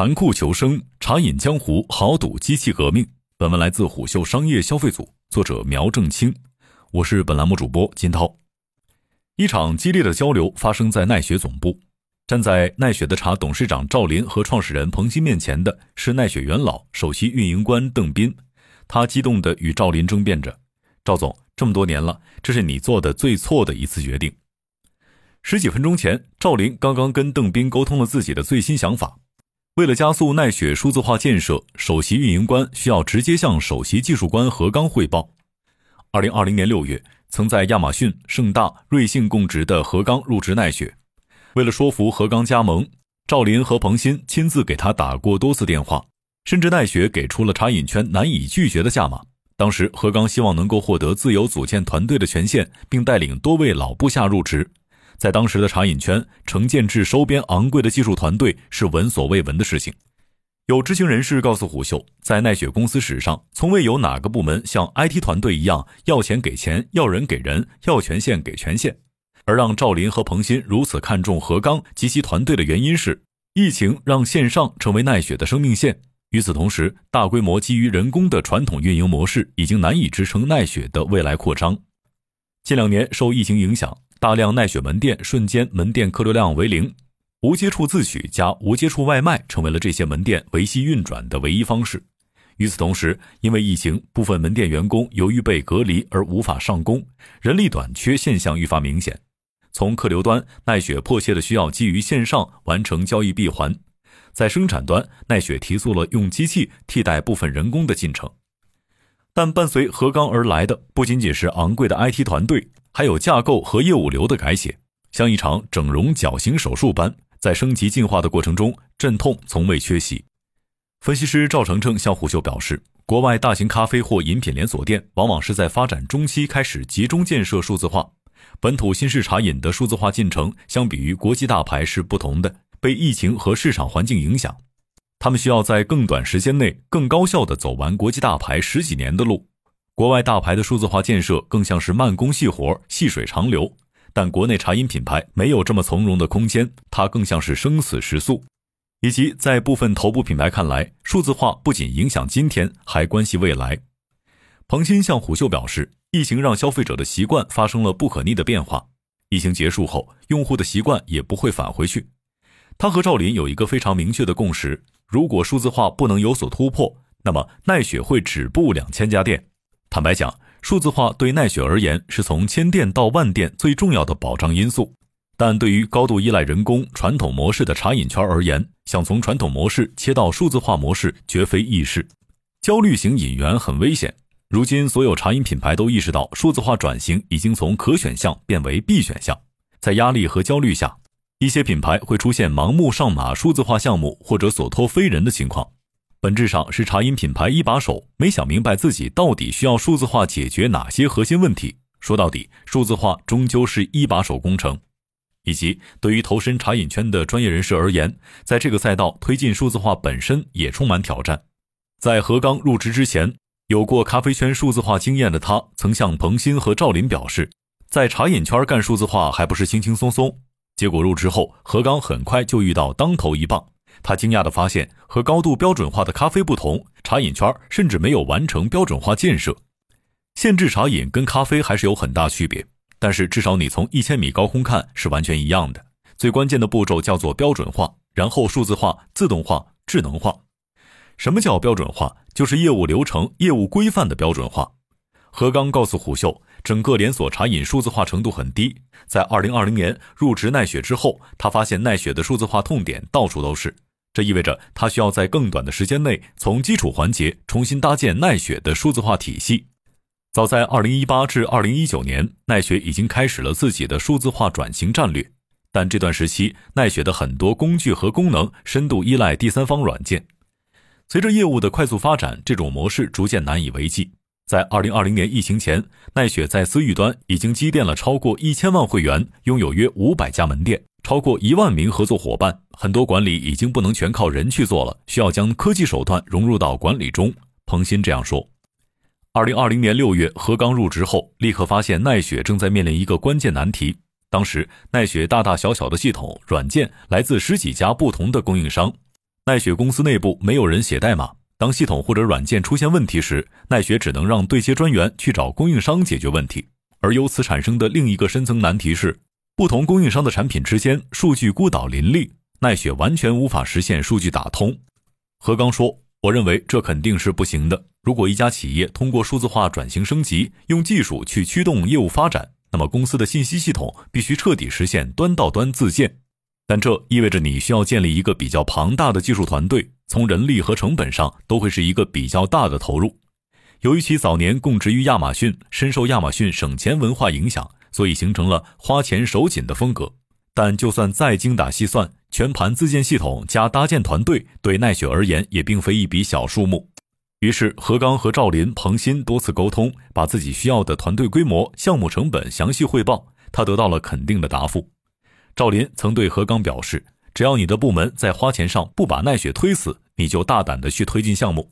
残酷求生，茶饮江湖，豪赌机器革命。本文来自虎嗅商业消费组，作者苗正清。我是本栏目主播金涛。一场激烈的交流发生在奈雪总部。站在奈雪的茶董事长赵林和创始人彭鑫面前的是奈雪元老、首席运营官邓斌。他激动地与赵林争辩着：“赵总，这么多年了，这是你做的最错的一次决定。”十几分钟前，赵林刚刚跟邓斌沟通了自己的最新想法。为了加速奈雪数字化建设，首席运营官需要直接向首席技术官何刚汇报。二零二零年六月，曾在亚马逊、盛大、瑞幸供职的何刚入职奈雪。为了说服何刚加盟，赵林和彭鑫亲自给他打过多次电话，甚至奈雪给出了茶饮圈难以拒绝的价码。当时何刚希望能够获得自由组建团队的权限，并带领多位老部下入职。在当时的茶饮圈，成建制收编昂贵的技术团队是闻所未闻的事情。有知情人士告诉虎嗅，在奈雪公司史上，从未有哪个部门像 IT 团队一样要钱给钱，要人给人，要权限给权限。而让赵林和彭鑫如此看重何刚及其团队的原因是，疫情让线上成为奈雪的生命线。与此同时，大规模基于人工的传统运营模式已经难以支撑奈雪的未来扩张。近两年受疫情影响。大量奈雪门店瞬间门店客流量为零，无接触自取加无接触外卖成为了这些门店维系运转的唯一方式。与此同时，因为疫情，部分门店员工由于被隔离而无法上工，人力短缺现象愈发明显。从客流端，奈雪迫切的需要基于线上完成交易闭环；在生产端，奈雪提速了用机器替代部分人工的进程。但伴随何刚而来的不仅仅是昂贵的 IT 团队。还有架构和业务流的改写，像一场整容矫形手术般，在升级进化的过程中，阵痛从未缺席。分析师赵成成向虎嗅表示，国外大型咖啡或饮品连锁店往往是在发展中期开始集中建设数字化，本土新式茶饮的数字化进程相比于国际大牌是不同的，被疫情和市场环境影响，他们需要在更短时间内更高效地走完国际大牌十几年的路。国外大牌的数字化建设更像是慢工细活、细水长流，但国内茶饮品牌没有这么从容的空间，它更像是生死时速。以及在部分头部品牌看来，数字化不仅影响今天，还关系未来。彭鑫向虎嗅表示，疫情让消费者的习惯发生了不可逆的变化，疫情结束后，用户的习惯也不会返回去。他和赵林有一个非常明确的共识：如果数字化不能有所突破，那么奈雪会止步两千家店。坦白讲，数字化对奈雪而言是从千店到万店最重要的保障因素，但对于高度依赖人工传统模式的茶饮圈而言，想从传统模式切到数字化模式绝非易事。焦虑型引援很危险。如今，所有茶饮品牌都意识到，数字化转型已经从可选项变为必选项。在压力和焦虑下，一些品牌会出现盲目上马数字化项目或者所托非人的情况。本质上是茶饮品牌一把手没想明白自己到底需要数字化解决哪些核心问题。说到底，数字化终究是一把手工程。以及对于投身茶饮圈的专业人士而言，在这个赛道推进数字化本身也充满挑战。在何刚入职之前，有过咖啡圈数字化经验的他，曾向彭鑫和赵林表示，在茶饮圈干数字化还不是轻轻松松。结果入职后，何刚很快就遇到当头一棒。他惊讶地发现，和高度标准化的咖啡不同，茶饮圈甚至没有完成标准化建设。限制茶饮跟咖啡还是有很大区别，但是至少你从一千米高空看是完全一样的。最关键的步骤叫做标准化，然后数字化、自动化、智能化。什么叫标准化？就是业务流程、业务规范的标准化。何刚告诉虎嗅，整个连锁茶饮数字化程度很低。在二零二零年入职奈雪之后，他发现奈雪的数字化痛点到处都是。这意味着它需要在更短的时间内，从基础环节重新搭建奈雪的数字化体系。早在2018至2019年，奈雪已经开始了自己的数字化转型战略，但这段时期，奈雪的很多工具和功能深度依赖第三方软件。随着业务的快速发展，这种模式逐渐难以为继。在2020年疫情前，奈雪在私域端已经积淀了超过一千万会员，拥有约五百家门店。超过一万名合作伙伴，很多管理已经不能全靠人去做了，需要将科技手段融入到管理中。彭鑫这样说。二零二零年六月，何刚入职后，立刻发现奈雪正在面临一个关键难题。当时，奈雪大大小小的系统软件来自十几家不同的供应商，奈雪公司内部没有人写代码，当系统或者软件出现问题时，奈雪只能让对接专员去找供应商解决问题。而由此产生的另一个深层难题是，不同供应商的产品之间数据孤岛林立，奈雪完全无法实现数据打通。何刚说：“我认为这肯定是不行的。如果一家企业通过数字化转型升级，用技术去驱动业务发展，那么公司的信息系统必须彻底实现端到端自建。”但这意味着你需要建立一个比较庞大的技术团队，从人力和成本上都会是一个比较大的投入。由于其早年供职于亚马逊，深受亚马逊省钱文化影响，所以形成了花钱手紧的风格。但就算再精打细算，全盘自建系统加搭建团队，对奈雪而言也并非一笔小数目。于是何刚和赵林、彭鑫多次沟通，把自己需要的团队规模、项目成本详细汇报，他得到了肯定的答复。赵林曾对何刚表示：“只要你的部门在花钱上不把奈雪推死，你就大胆的去推进项目。”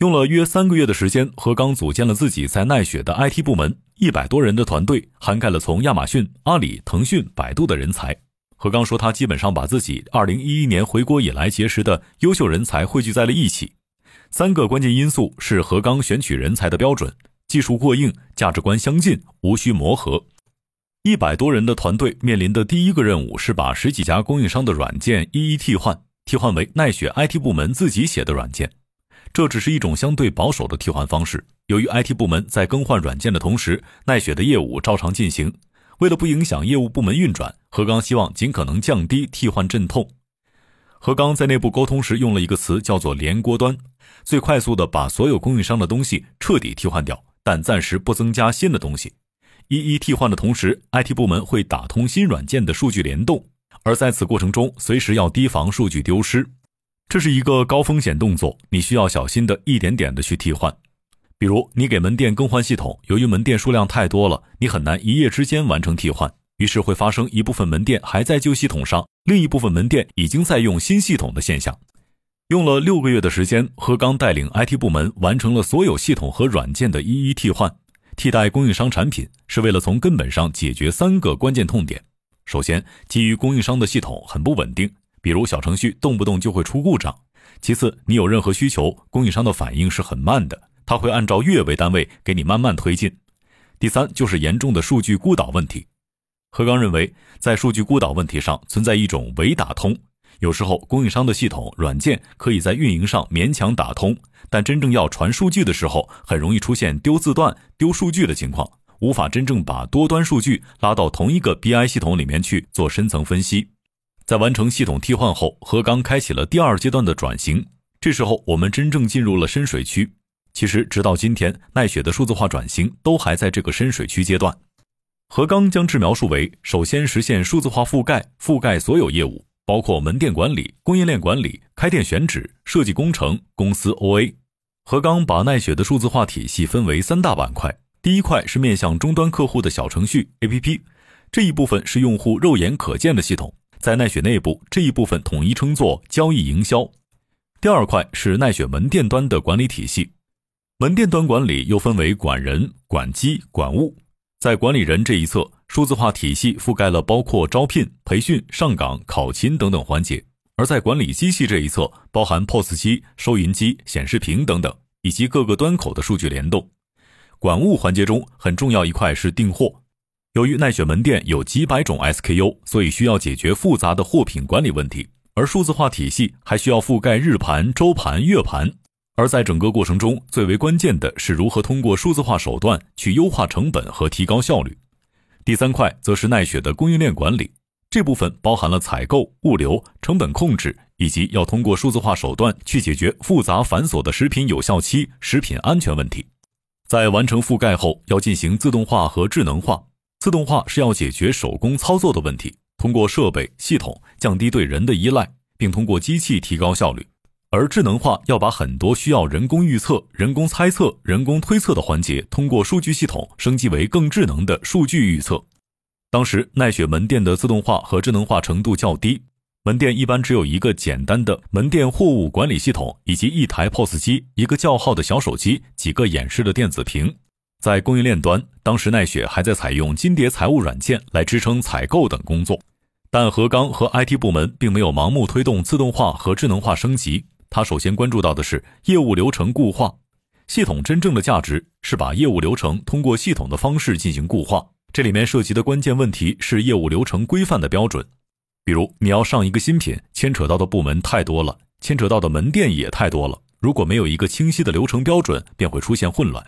用了约三个月的时间，何刚组建了自己在奈雪的 IT 部门，一百多人的团队，涵盖了从亚马逊、阿里、腾讯、百度的人才。何刚说，他基本上把自己2011年回国以来结识的优秀人才汇聚在了一起。三个关键因素是何刚选取人才的标准：技术过硬、价值观相近、无需磨合。一百多人的团队面临的第一个任务是把十几家供应商的软件一一替换，替换为奈雪 IT 部门自己写的软件。这只是一种相对保守的替换方式。由于 IT 部门在更换软件的同时，奈雪的业务照常进行。为了不影响业务部门运转，何刚希望尽可能降低替换阵痛。何刚在内部沟通时用了一个词，叫做“连锅端”，最快速的把所有供应商的东西彻底替换掉，但暂时不增加新的东西。一一替换的同时，IT 部门会打通新软件的数据联动，而在此过程中，随时要提防数据丢失。这是一个高风险动作，你需要小心的一点点的去替换。比如，你给门店更换系统，由于门店数量太多了，你很难一夜之间完成替换，于是会发生一部分门店还在旧系统上，另一部分门店已经在用新系统的现象。用了六个月的时间，何刚带领 IT 部门完成了所有系统和软件的一一替换。替代供应商产品是为了从根本上解决三个关键痛点。首先，基于供应商的系统很不稳定，比如小程序动不动就会出故障。其次，你有任何需求，供应商的反应是很慢的，他会按照月为单位给你慢慢推进。第三，就是严重的数据孤岛问题。何刚认为，在数据孤岛问题上存在一种伪打通。有时候，供应商的系统软件可以在运营上勉强打通，但真正要传数据的时候，很容易出现丢字段、丢数据的情况，无法真正把多端数据拉到同一个 BI 系统里面去做深层分析。在完成系统替换后，何刚开启了第二阶段的转型。这时候，我们真正进入了深水区。其实，直到今天，奈雪的数字化转型都还在这个深水区阶段。何刚将之描述为：首先实现数字化覆盖，覆盖所有业务。包括门店管理、供应链管理、开店选址、设计工程、公司 OA。何刚把奈雪的数字化体系分为三大板块。第一块是面向终端客户的小程序 APP，这一部分是用户肉眼可见的系统，在奈雪内部这一部分统一称作交易营销。第二块是奈雪门店端的管理体系，门店端管理又分为管人、管机、管物。在管理人这一侧。数字化体系覆盖了包括招聘、培训、上岗、考勤等等环节，而在管理机器这一侧，包含 POS 机、收银机、显示屏等等，以及各个端口的数据联动。管物环节中很重要一块是订货。由于奈雪门店有几百种 SKU，所以需要解决复杂的货品管理问题，而数字化体系还需要覆盖日盘、周盘、月盘。而在整个过程中，最为关键的是如何通过数字化手段去优化成本和提高效率。第三块则是奈雪的供应链管理，这部分包含了采购、物流、成本控制，以及要通过数字化手段去解决复杂繁琐的食品有效期、食品安全问题。在完成覆盖后，要进行自动化和智能化。自动化是要解决手工操作的问题，通过设备系统降低对人的依赖，并通过机器提高效率。而智能化要把很多需要人工预测、人工猜测、人工推测的环节，通过数据系统升级为更智能的数据预测。当时奈雪门店的自动化和智能化程度较低，门店一般只有一个简单的门店货物管理系统，以及一台 POS 机、一个叫号的小手机、几个演示的电子屏。在供应链端，当时奈雪还在采用金蝶财务软件来支撑采购等工作。但何刚和 IT 部门并没有盲目推动自动化和智能化升级。他首先关注到的是业务流程固化。系统真正的价值是把业务流程通过系统的方式进行固化。这里面涉及的关键问题是业务流程规范的标准。比如，你要上一个新品，牵扯到的部门太多了，牵扯到的门店也太多了。如果没有一个清晰的流程标准，便会出现混乱。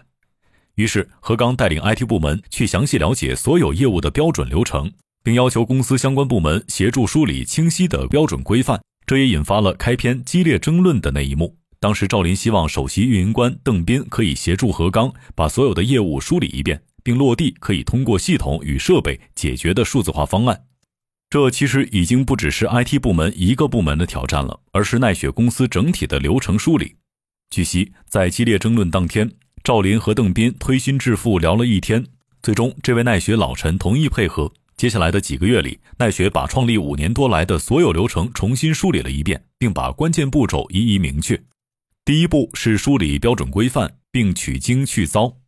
于是，何刚带领 IT 部门去详细了解所有业务的标准流程。并要求公司相关部门协助梳理清晰的标准规范，这也引发了开篇激烈争论的那一幕。当时赵林希望首席运营官邓斌可以协助何刚把所有的业务梳理一遍，并落地可以通过系统与设备解决的数字化方案。这其实已经不只是 IT 部门一个部门的挑战了，而是奈雪公司整体的流程梳理。据悉，在激烈争论当天，赵林和邓斌推心置腹聊了一天，最终这位奈雪老臣同意配合。接下来的几个月里，奈雪把创立五年多来的所有流程重新梳理了一遍，并把关键步骤一一明确。第一步是梳理标准规范，并取精去糟；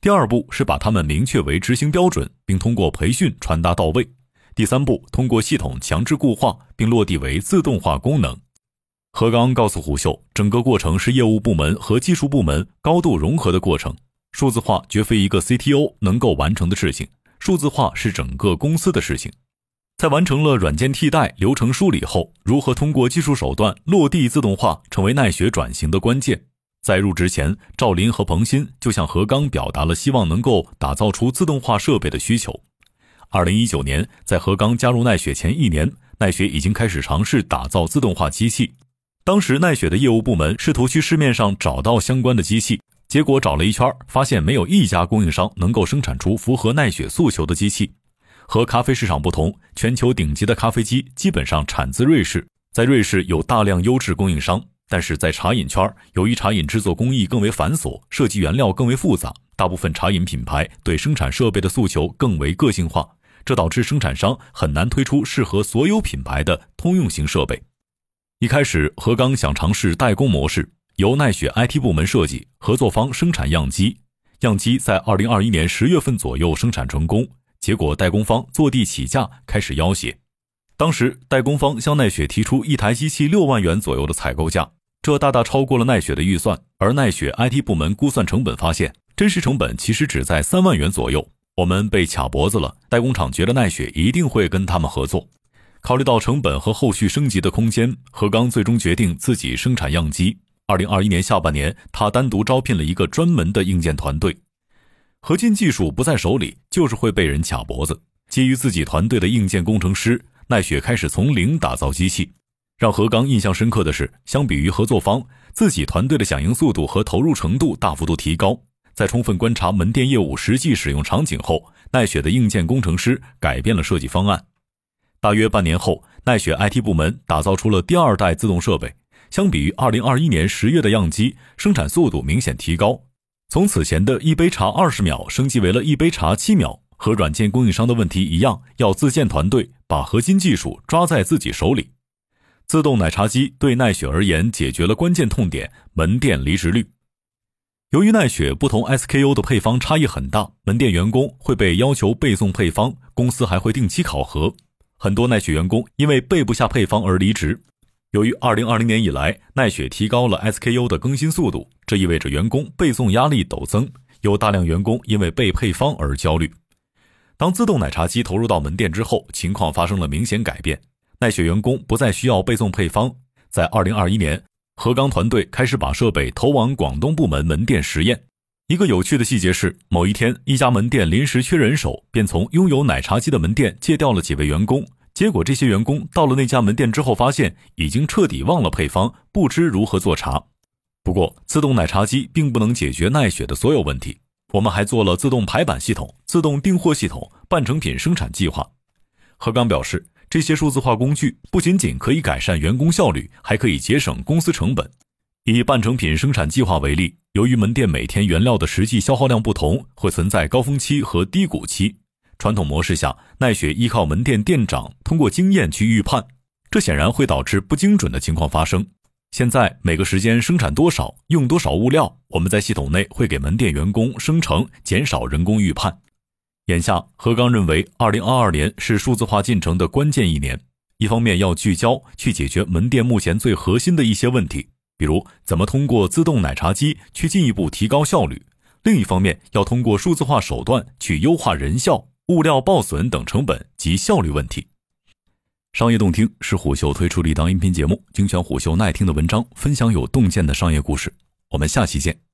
第二步是把它们明确为执行标准，并通过培训传达到位；第三步通过系统强制固化，并落地为自动化功能。何刚告诉虎嗅，整个过程是业务部门和技术部门高度融合的过程，数字化绝非一个 CTO 能够完成的事情。数字化是整个公司的事情，在完成了软件替代、流程梳理后，如何通过技术手段落地自动化，成为奈雪转型的关键。在入职前，赵林和彭鑫就向何刚表达了希望能够打造出自动化设备的需求。二零一九年，在何刚加入奈雪前一年，奈雪已经开始尝试打造自动化机器。当时，奈雪的业务部门试图去市面上找到相关的机器。结果找了一圈，发现没有一家供应商能够生产出符合奈雪诉求的机器。和咖啡市场不同，全球顶级的咖啡机基本上产自瑞士，在瑞士有大量优质供应商。但是在茶饮圈，由于茶饮制作工艺更为繁琐，设计原料更为复杂，大部分茶饮品牌对生产设备的诉求更为个性化，这导致生产商很难推出适合所有品牌的通用型设备。一开始，何刚想尝试代工模式。由奈雪 IT 部门设计，合作方生产样机，样机在二零二一年十月份左右生产成功。结果代工方坐地起价，开始要挟。当时代工方向奈雪提出一台机器六万元左右的采购价，这大大超过了奈雪的预算。而奈雪 IT 部门估算成本发现，真实成本其实只在三万元左右。我们被卡脖子了。代工厂觉得奈雪一定会跟他们合作。考虑到成本和后续升级的空间，何刚最终决定自己生产样机。二零二一年下半年，他单独招聘了一个专门的硬件团队。核心技术不在手里，就是会被人卡脖子。基于自己团队的硬件工程师，奈雪开始从零打造机器。让何刚印象深刻的是，相比于合作方，自己团队的响应速度和投入程度大幅度提高。在充分观察门店业务实际使用场景后，奈雪的硬件工程师改变了设计方案。大约半年后，奈雪 IT 部门打造出了第二代自动设备。相比于二零二一年十月的样机，生产速度明显提高，从此前的一杯茶二十秒升级为了一杯茶七秒。和软件供应商的问题一样，要自建团队，把核心技术抓在自己手里。自动奶茶机对奈雪而言解决了关键痛点——门店离职率。由于奈雪不同 SKU 的配方差异很大，门店员工会被要求背诵配方，公司还会定期考核。很多奈雪员工因为背不下配方而离职。由于二零二零年以来，奈雪提高了 SKU 的更新速度，这意味着员工背诵压力陡增，有大量员工因为背配方而焦虑。当自动奶茶机投入到门店之后，情况发生了明显改变，奈雪员工不再需要背诵配方。在二零二一年，何刚团队开始把设备投往广东部门门店实验。一个有趣的细节是，某一天，一家门店临时缺人手，便从拥有奶茶机的门店借调了几位员工。结果，这些员工到了那家门店之后，发现已经彻底忘了配方，不知如何做茶。不过，自动奶茶机并不能解决奈雪的所有问题。我们还做了自动排版系统、自动订货系统、半成品生产计划。何刚表示，这些数字化工具不仅仅可以改善员工效率，还可以节省公司成本。以半成品生产计划为例，由于门店每天原料的实际消耗量不同，会存在高峰期和低谷期。传统模式下，奈雪依靠门店店长通过经验去预判，这显然会导致不精准的情况发生。现在每个时间生产多少，用多少物料，我们在系统内会给门店员工生成，减少人工预判。眼下，何刚认为，二零二二年是数字化进程的关键一年。一方面要聚焦去解决门店目前最核心的一些问题，比如怎么通过自动奶茶机去进一步提高效率；另一方面要通过数字化手段去优化人效、物料报损等成本及效率问题。商业洞听是虎嗅推出的一档音频节目，精选虎嗅耐听的文章，分享有洞见的商业故事。我们下期见。